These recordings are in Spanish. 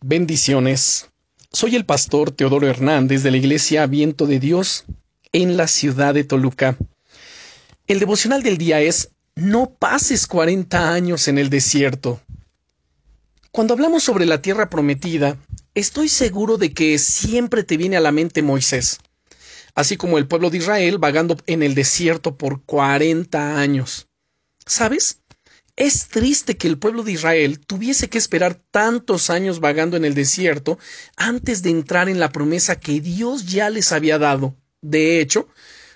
Bendiciones. Soy el pastor Teodoro Hernández de la Iglesia Viento de Dios en la ciudad de Toluca. El devocional del día es No pases 40 años en el desierto. Cuando hablamos sobre la tierra prometida, estoy seguro de que siempre te viene a la mente Moisés, así como el pueblo de Israel vagando en el desierto por 40 años. ¿Sabes? Es triste que el pueblo de Israel tuviese que esperar tantos años vagando en el desierto antes de entrar en la promesa que Dios ya les había dado. De hecho,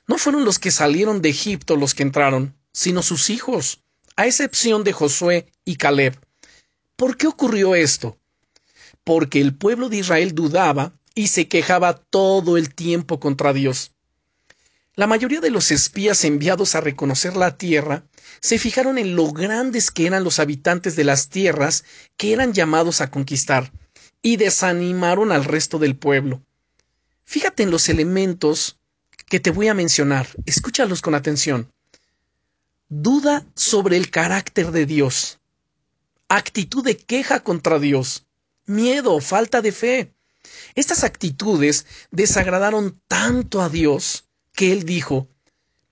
no fueron los que salieron de Egipto los que entraron, sino sus hijos, a excepción de Josué y Caleb. ¿Por qué ocurrió esto? Porque el pueblo de Israel dudaba y se quejaba todo el tiempo contra Dios. La mayoría de los espías enviados a reconocer la tierra se fijaron en lo grandes que eran los habitantes de las tierras que eran llamados a conquistar, y desanimaron al resto del pueblo. Fíjate en los elementos que te voy a mencionar, escúchalos con atención. Duda sobre el carácter de Dios, actitud de queja contra Dios, miedo, falta de fe. Estas actitudes desagradaron tanto a Dios que él dijo,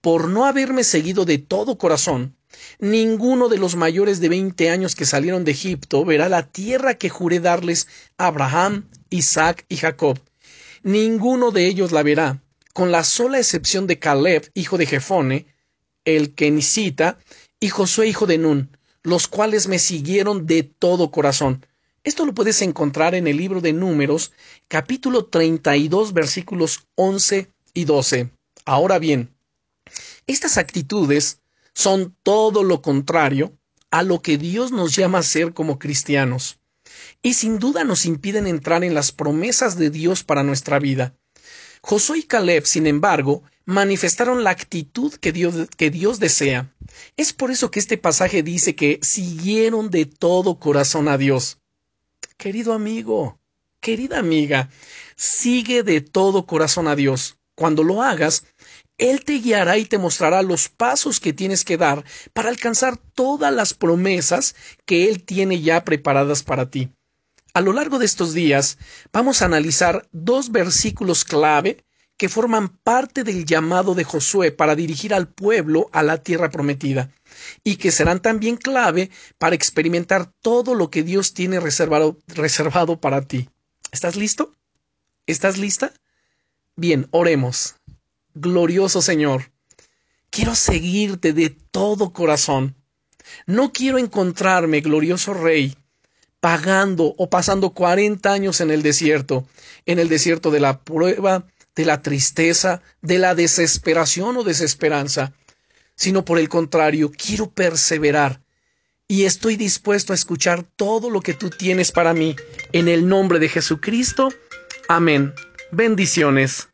por no haberme seguido de todo corazón, ninguno de los mayores de veinte años que salieron de Egipto verá la tierra que juré darles a Abraham, Isaac y Jacob. Ninguno de ellos la verá, con la sola excepción de Caleb, hijo de Jefone, el Kenisita, y Josué, hijo de Nun, los cuales me siguieron de todo corazón. Esto lo puedes encontrar en el libro de Números, capítulo 32, versículos 11 y 12. Ahora bien, estas actitudes son todo lo contrario a lo que Dios nos llama a ser como cristianos, y sin duda nos impiden entrar en las promesas de Dios para nuestra vida. Josué y Caleb, sin embargo, manifestaron la actitud que Dios, que Dios desea. Es por eso que este pasaje dice que siguieron de todo corazón a Dios. Querido amigo, querida amiga, sigue de todo corazón a Dios. Cuando lo hagas, Él te guiará y te mostrará los pasos que tienes que dar para alcanzar todas las promesas que Él tiene ya preparadas para ti. A lo largo de estos días vamos a analizar dos versículos clave que forman parte del llamado de Josué para dirigir al pueblo a la tierra prometida, y que serán también clave para experimentar todo lo que Dios tiene reservado, reservado para ti. ¿Estás listo? ¿Estás lista? Bien, oremos. Glorioso Señor, quiero seguirte de todo corazón. No quiero encontrarme, glorioso Rey, pagando o pasando cuarenta años en el desierto, en el desierto de la prueba, de la tristeza, de la desesperación o desesperanza, sino por el contrario, quiero perseverar y estoy dispuesto a escuchar todo lo que tú tienes para mí. En el nombre de Jesucristo. Amén. Bendiciones.